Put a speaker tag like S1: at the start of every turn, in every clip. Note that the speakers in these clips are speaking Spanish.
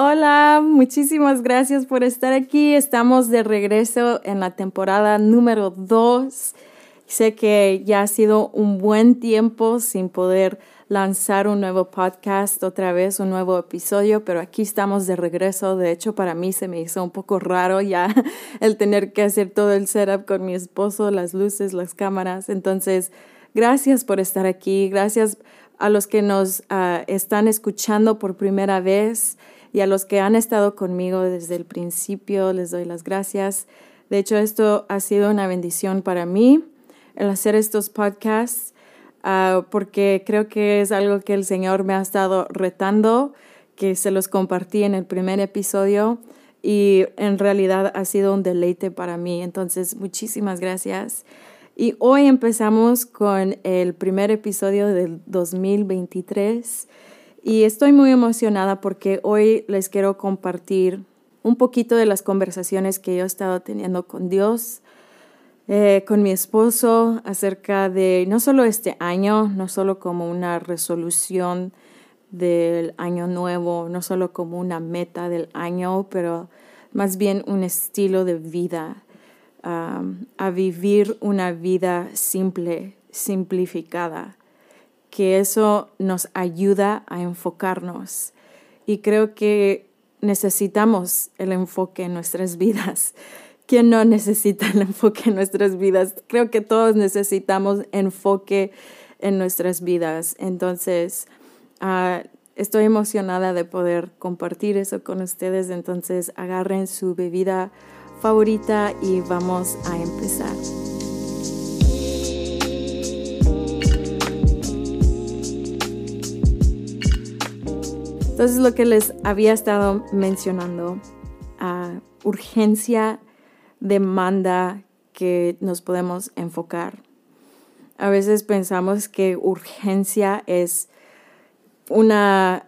S1: Hola, muchísimas gracias por estar aquí. Estamos de regreso en la temporada número 2. Sé que ya ha sido un buen tiempo sin poder lanzar un nuevo podcast otra vez, un nuevo episodio, pero aquí estamos de regreso. De hecho, para mí se me hizo un poco raro ya el tener que hacer todo el setup con mi esposo, las luces, las cámaras. Entonces, gracias por estar aquí. Gracias a los que nos ah, están escuchando por primera vez y a los que han estado conmigo desde el principio les doy las gracias. De hecho, esto ha sido una bendición para mí, el hacer estos podcasts, ah, porque creo que es algo que el Señor me ha estado retando, que se los compartí en el primer episodio y en realidad ha sido un deleite para mí. Entonces, muchísimas gracias. Y hoy empezamos con el primer episodio del 2023 y estoy muy emocionada porque hoy les quiero compartir un poquito de las conversaciones que yo he estado teniendo con Dios, eh, con mi esposo, acerca de no solo este año, no solo como una resolución del año nuevo, no solo como una meta del año, pero más bien un estilo de vida, a vivir una vida simple, simplificada que eso nos ayuda a enfocarnos. Y creo que necesitamos el enfoque en nuestras vidas. ¿Quién no necesita el enfoque en nuestras vidas? Creo que todos necesitamos enfoque en nuestras vidas. Entonces, ah, estoy emocionada de poder compartir eso con ustedes. Entonces, agarren su bebida favorita y vamos a empezar. Entonces lo que les había estado mencionando, uh, urgencia demanda que nos podemos enfocar. A veces pensamos que urgencia es una,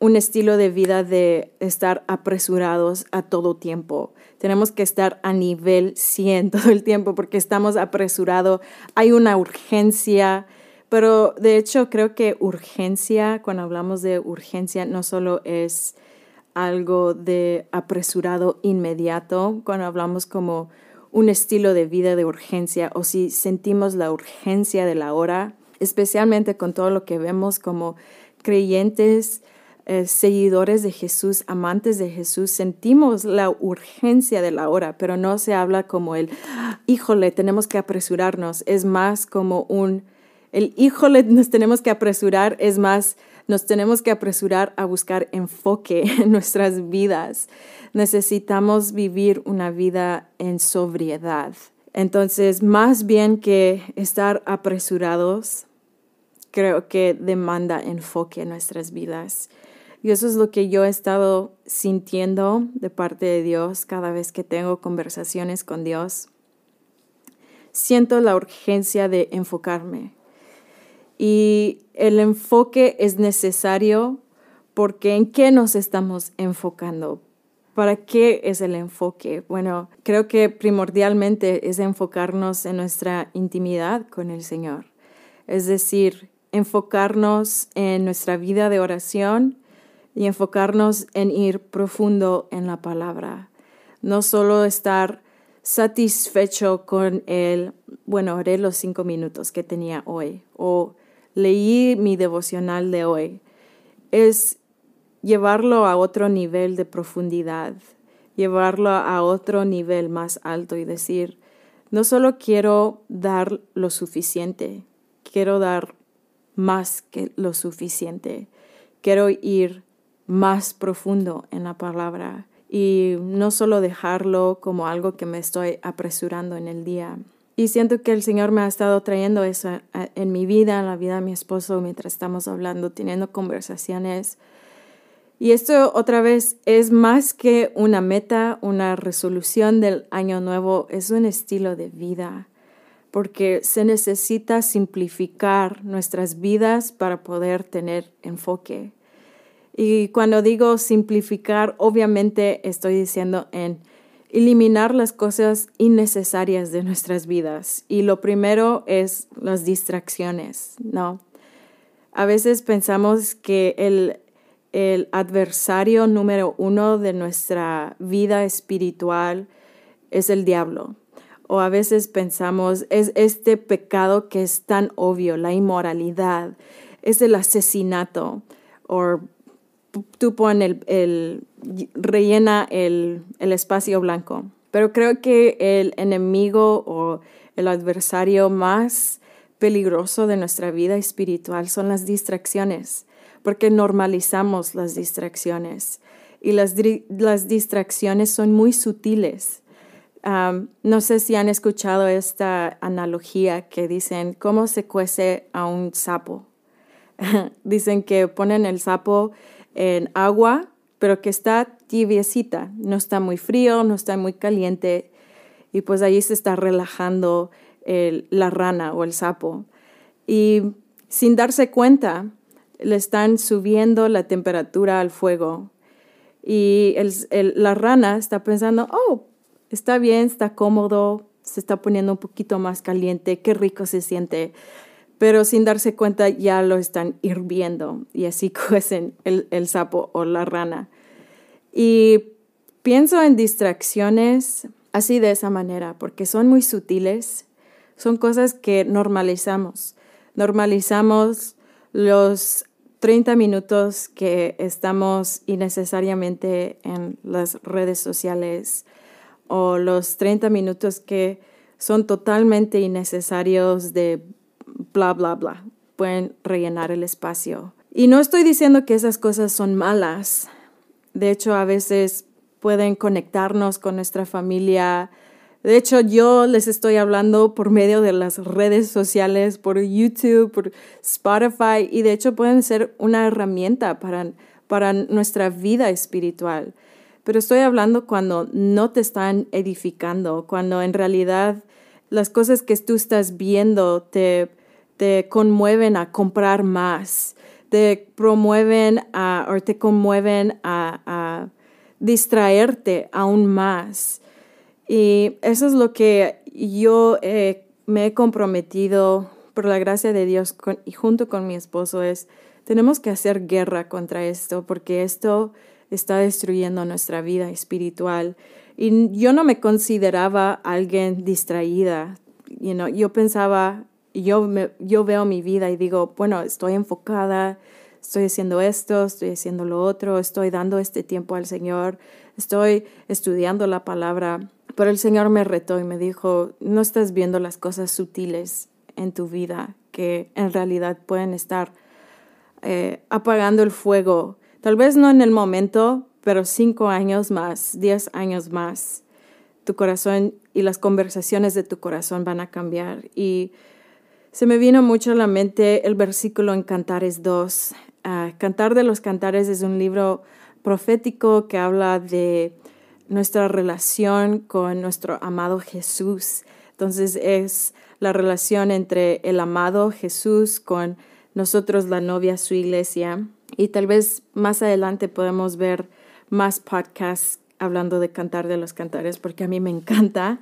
S1: un estilo de vida de estar apresurados a todo tiempo. Tenemos que estar a nivel 100 todo el tiempo porque estamos apresurados. Hay una urgencia pero de hecho creo que urgencia, cuando hablamos de urgencia, no solo es algo de apresurado inmediato, cuando hablamos como un estilo de vida de urgencia o si sentimos la urgencia de la hora, especialmente con todo lo que vemos como creyentes, eh, seguidores de Jesús, amantes de Jesús, sentimos la urgencia de la hora, pero no se habla como el, híjole, tenemos que apresurarnos, es más como un, el híjole, nos tenemos que apresurar, es más, nos tenemos que apresurar a buscar enfoque en nuestras vidas. Necesitamos vivir una vida en sobriedad. Entonces, más bien que estar apresurados, creo que demanda enfoque en nuestras vidas. Y eso es lo que yo he estado sintiendo de parte de Dios cada vez que tengo conversaciones con Dios. Siento la urgencia de enfocarme, y el enfoque es necesario porque en qué nos estamos enfocando. ¿Para qué es el enfoque? Bueno, creo que primordialmente es enfocarnos en nuestra intimidad con el Señor. Es decir, enfocarnos en nuestra vida de oración y enfocarnos en ir profundo en la palabra. No solo estar satisfecho con el, bueno, haré los cinco minutos que tenía hoy o leí mi devocional de hoy es llevarlo a otro nivel de profundidad, llevarlo a otro nivel más alto y decir, no solo quiero dar lo suficiente, quiero dar más que lo suficiente, quiero ir más profundo en la palabra y no solo dejarlo como algo que me estoy apresurando en el día. Y siento que el Señor me ha estado trayendo eso en mi vida, en la vida de mi esposo, mientras estamos hablando, teniendo conversaciones. Y esto otra vez es más que una meta, una resolución del año nuevo, es un estilo de vida, porque se necesita simplificar nuestras vidas para poder tener enfoque. Y cuando digo simplificar, obviamente estoy diciendo en eliminar las cosas innecesarias de nuestras vidas. Y lo primero es las distracciones, ¿no? A veces pensamos que el, el adversario número uno de nuestra vida espiritual es el diablo. O a veces pensamos, es este pecado que es tan obvio, la inmoralidad, es el asesinato, o tú pones el, rellena el, el espacio blanco. Pero creo que el enemigo o el adversario más peligroso de nuestra vida espiritual son las distracciones porque normalizamos las distracciones y las, las distracciones son muy sutiles. no sé si han escuchado esta analogía que dicen cómo se cuece a un sapo. dicen que ponen el sapo en agua, pero que está tibiecita, no está muy frío, no está muy caliente, y pues allí se está relajando la rana o el sapo. Y sin darse cuenta, le están subiendo la temperatura al fuego. Y la rana está pensando, oh, está bien, está cómodo, se está poniendo un poquito más caliente, qué rico se siente. Pero sin darse cuenta ya lo están hirviendo y así cuecen el, el sapo o la rana. Y pienso en distracciones así de esa manera, porque son muy sutiles, son cosas que normalizamos. Normalizamos los 30 minutos que estamos innecesariamente en las redes sociales o los 30 minutos que son totalmente innecesarios de bla, bla, bla. Pueden rellenar el espacio. Y no estoy diciendo que esas cosas son malas. De hecho, a veces pueden conectarnos con nuestra familia, de hecho, yo les estoy hablando por medio de las redes sociales, por YouTube, por Spotify, y de hecho pueden ser una herramienta para, para nuestra vida espiritual. Pero estoy hablando cuando no te están edificando, cuando en realidad las cosas que tú estás viendo te, te conmueven a comprar más, te promueven a, o te conmueven a, distraerte aún más. Y eso es lo que yo me he comprometido por la gracia de Dios y junto con mi esposo es, tenemos que hacer guerra contra esto porque esto está destruyendo nuestra vida espiritual. Y yo no me consideraba alguien distraída. You yo pensaba, yo, yo veo mi vida y digo, bueno, estoy enfocada, estoy haciendo esto, estoy haciendo lo otro, estoy dando este tiempo al Señor, estoy estudiando la palabra. Pero el Señor me retó y me dijo, no estás viendo las cosas sutiles en tu vida que en realidad pueden estar eh, apagando el fuego. Tal vez no en el momento, pero cinco años más, diez años más, tu corazón y las conversaciones de tu corazón van a cambiar. Y se me vino mucho a la mente el versículo en Cantares 2. Ah, Cantar de los Cantares es un libro profético que habla de nuestra relación con nuestro amado Jesús. Entonces es la relación entre el amado Jesús con nosotros, la novia, su iglesia. Y tal vez más adelante podemos ver más podcasts hablando de cantar de los cantares, porque a mí me encanta.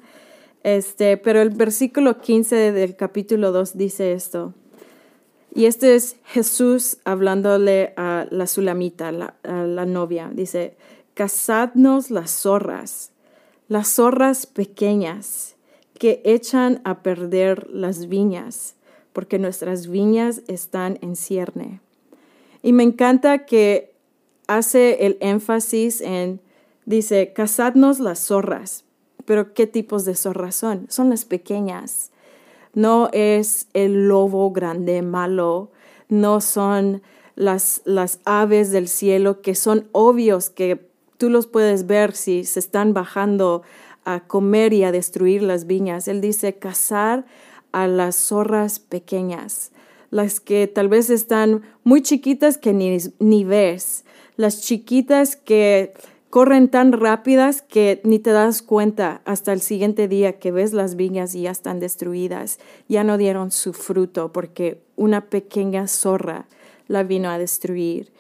S1: Este, pero el versículo 15 del capítulo 2 dice esto. Y este es Jesús hablándole a la sulamita, a la novia. Dice, cazadnos las zorras, las zorras pequeñas que echan a perder las viñas, porque nuestras viñas están en cierne. Y me encanta que hace el énfasis en, dice, cazadnos las zorras, pero ¿qué tipos de zorras son? Son las pequeñas. No es el lobo grande, malo, no son las, las aves del cielo que son obvios que tú los puedes ver si se están bajando a comer y a destruir las viñas. Él dice cazar a las zorras pequeñas, las que tal vez están muy chiquitas que ni, ni ves, las chiquitas que corren tan rápidas que ni te das cuenta hasta el siguiente día que ves las viñas y ya están destruidas, ya no dieron su fruto porque una pequeña zorra la vino a destruir.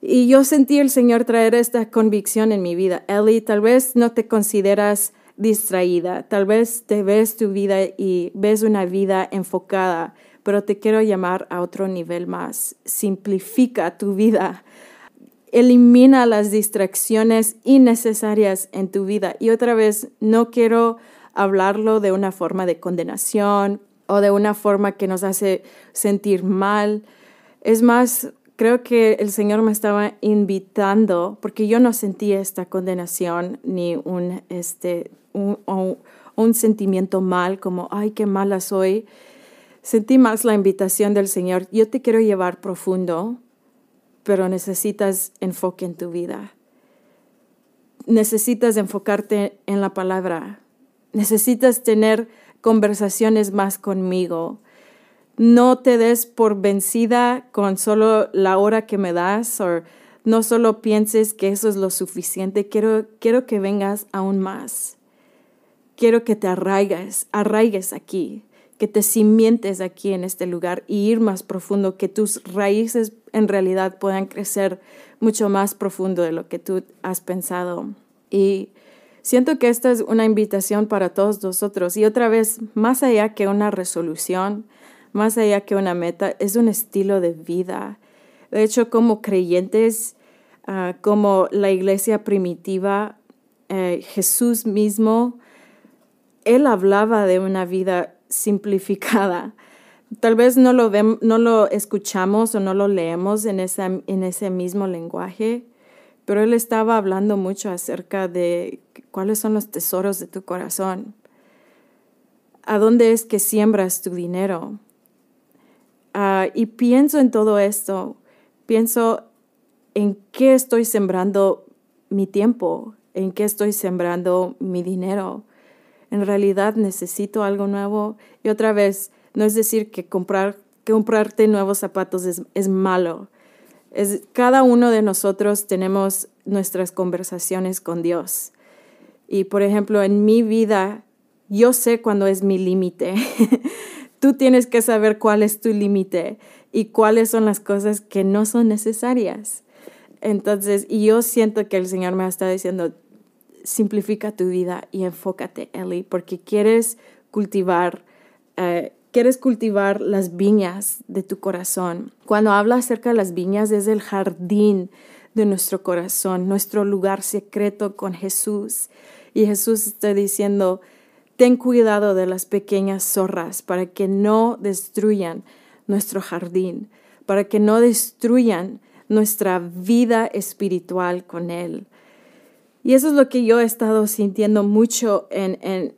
S1: Y yo sentí el Señor traer esta convicción en mi vida. Ellie, tal vez no te consideras distraída, tal vez te ves tu vida y ves una vida enfocada, pero te quiero llamar a otro nivel más. Simplifica tu vida. Elimina las distracciones innecesarias en tu vida. Y otra vez, no quiero hablarlo de una forma de condenación o de una forma que nos hace sentir mal. Es más, creo que el Señor me estaba invitando, porque yo no sentí esta condenación ni un, este, un, un sentimiento mal, como, ay, qué mala soy. Sentí más la invitación del Señor, yo te quiero llevar profundo, pero necesitas enfoque en tu vida. Necesitas enfocarte en la palabra. Necesitas tener conversaciones más conmigo. No te des por vencida con solo la hora que me das o no solo pienses que eso es lo suficiente. Quiero, quiero que vengas aún más. Quiero que te arraigas, arraigues aquí, que te cimientes aquí en este lugar y ir más profundo, que tus raíces en realidad puedan crecer mucho más profundo de lo que tú has pensado. Y siento que esta es una invitación para todos nosotros. Y otra vez, más allá que una resolución, más allá que una meta, es un estilo de vida. De hecho, como creyentes, ah, como la iglesia primitiva, eh, Jesús mismo, él hablaba de una vida simplificada. Tal vez no lo, no lo escuchamos o no lo leemos en, en ese mismo lenguaje, pero él estaba hablando mucho acerca de cuáles son los tesoros de tu corazón. ¿A dónde es que siembras tu dinero? Ah, y pienso en todo esto, pienso en qué estoy sembrando mi tiempo, en qué estoy sembrando mi dinero en realidad necesito algo nuevo. Y otra vez, no es decir que comprar, comprarte nuevos zapatos es, es malo. Es, cada uno de nosotros tenemos nuestras conversaciones con Dios. Y por ejemplo, en mi vida, yo sé cuándo es mi límite. Tú tienes que saber cuál es tu límite y cuáles son las cosas que no son necesarias. Entonces, y yo siento que el Señor me está diciendo, simplifica tu vida y enfócate, Ellie, porque quieres cultivar, eh, quieres cultivar las viñas de tu corazón. Cuando habla acerca de las viñas, es el jardín de nuestro corazón, nuestro lugar secreto con Jesús. Y Jesús está diciendo, ten cuidado de las pequeñas zorras para que no destruyan nuestro jardín, para que no destruyan nuestra vida espiritual con Él. Y eso es lo que yo he estado sintiendo mucho en, en,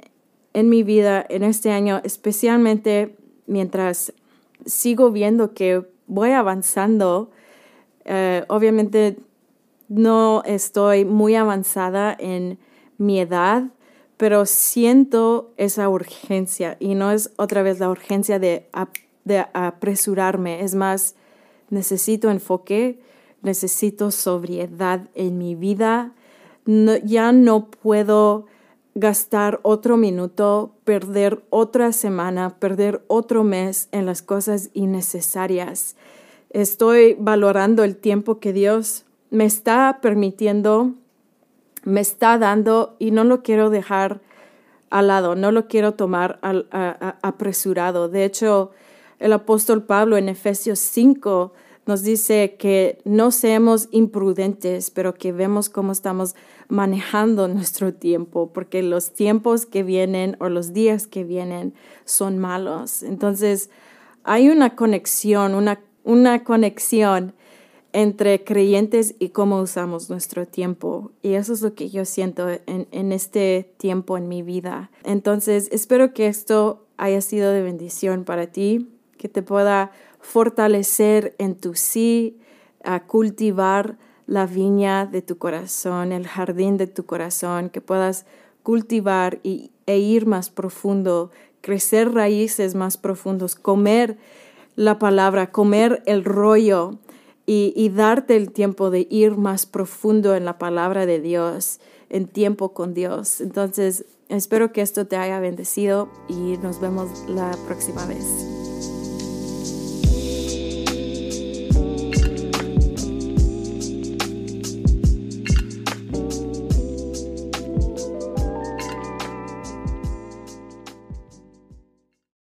S1: en mi vida en este año, especialmente mientras sigo viendo que voy avanzando. Eh, obviamente no estoy muy avanzada en mi edad, pero siento esa urgencia. Y no es otra vez la urgencia de, de apresurarme, es más, necesito enfoque, necesito sobriedad en mi vida, ya no puedo gastar otro minuto, perder otra semana, perder otro mes en las cosas innecesarias. Estoy valorando el tiempo que Dios me está permitiendo, me está dando y no lo quiero dejar al lado, no lo quiero tomar apresurado. De hecho, el apóstol Pablo en Efesios 5 nos dice que no seamos imprudentes, pero que vemos cómo estamos manejando nuestro tiempo, porque los tiempos que vienen o los días que vienen son malos. Entonces, hay una conexión, una, una conexión entre creyentes y cómo usamos nuestro tiempo. Y eso es lo que yo siento en, en este tiempo en mi vida. Entonces, espero que esto haya sido de bendición para ti, que te pueda fortalecer en tu sí, a cultivar la viña de tu corazón, el jardín de tu corazón, que puedas cultivar y, e ir más profundo, crecer raíces más profundos, comer la palabra, comer el rollo y, y darte el tiempo de ir más profundo en la palabra de Dios, en tiempo con Dios. Entonces, espero que esto te haya bendecido y nos vemos la próxima vez.